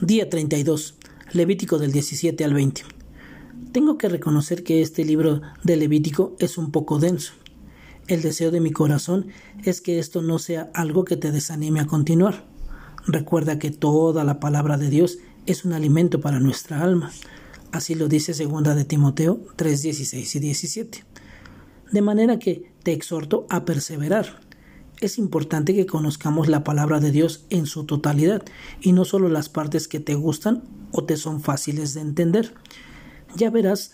Día 32. Levítico del 17 al 20. Tengo que reconocer que este libro de Levítico es un poco denso. El deseo de mi corazón es que esto no sea algo que te desanime a continuar. Recuerda que toda la palabra de Dios es un alimento para nuestra alma. Así lo dice segunda de Timoteo 3, 16 y 17. De manera que te exhorto a perseverar. Es importante que conozcamos la palabra de Dios en su totalidad y no solo las partes que te gustan o te son fáciles de entender. Ya verás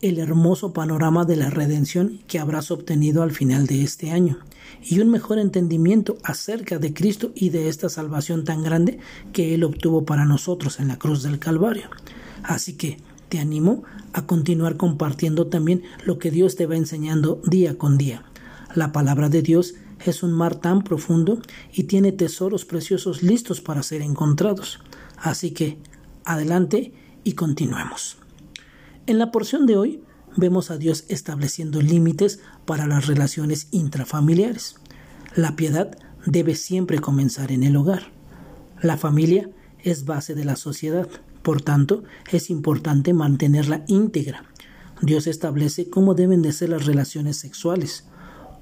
el hermoso panorama de la redención que habrás obtenido al final de este año y un mejor entendimiento acerca de Cristo y de esta salvación tan grande que Él obtuvo para nosotros en la cruz del Calvario. Así que te animo a continuar compartiendo también lo que Dios te va enseñando día con día. La palabra de Dios es un mar tan profundo y tiene tesoros preciosos listos para ser encontrados. Así que adelante y continuemos. En la porción de hoy vemos a Dios estableciendo límites para las relaciones intrafamiliares. La piedad debe siempre comenzar en el hogar. La familia es base de la sociedad. Por tanto, es importante mantenerla íntegra. Dios establece cómo deben de ser las relaciones sexuales.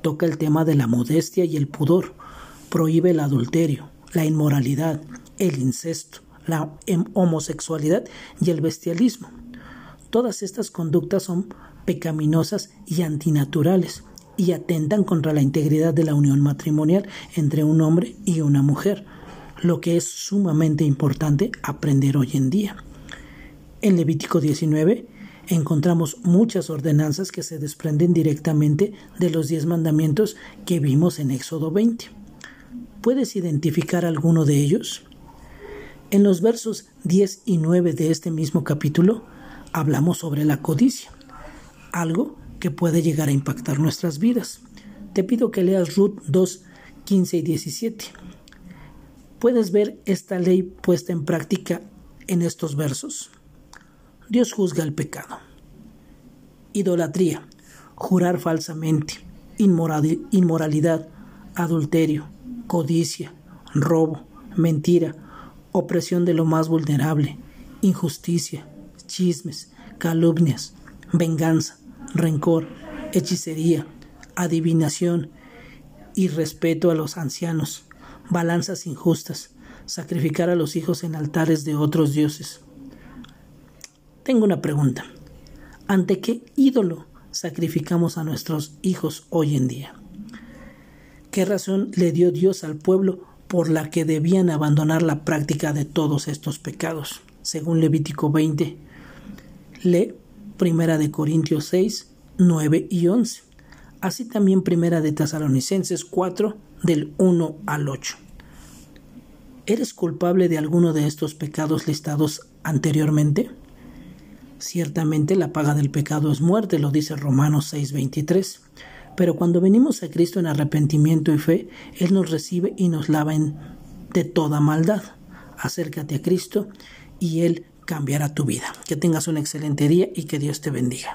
Toca el tema de la modestia y el pudor. Prohíbe el adulterio, la inmoralidad, el incesto, la homosexualidad y el bestialismo. Todas estas conductas son pecaminosas y antinaturales y atentan contra la integridad de la unión matrimonial entre un hombre y una mujer lo que es sumamente importante aprender hoy en día. En Levítico 19 encontramos muchas ordenanzas que se desprenden directamente de los diez mandamientos que vimos en Éxodo 20. ¿Puedes identificar alguno de ellos? En los versos 10 y 9 de este mismo capítulo hablamos sobre la codicia, algo que puede llegar a impactar nuestras vidas. Te pido que leas Ruth 2, 15 y 17 ¿Puedes ver esta ley puesta en práctica en estos versos? Dios juzga el pecado. Idolatría, jurar falsamente, inmoralidad, adulterio, codicia, robo, mentira, opresión de lo más vulnerable, injusticia, chismes, calumnias, venganza, rencor, hechicería, adivinación, irrespeto a los ancianos, balanzas injustas, sacrificar a los hijos en altares de otros dioses. Tengo una pregunta. ¿Ante qué ídolo sacrificamos a nuestros hijos hoy en día? ¿Qué razón le dio Dios al pueblo por la que debían abandonar la práctica de todos estos pecados? Según Levítico 20, lee Primera de Corintios 6, 9 y 11. Así también Primera de Tesalonicenses 4, del 1 al 8. ¿Eres culpable de alguno de estos pecados listados anteriormente? Ciertamente la paga del pecado es muerte, lo dice Romanos 6:23. Pero cuando venimos a Cristo en arrepentimiento y fe, Él nos recibe y nos lava de toda maldad. Acércate a Cristo y Él cambiará tu vida. Que tengas un excelente día y que Dios te bendiga.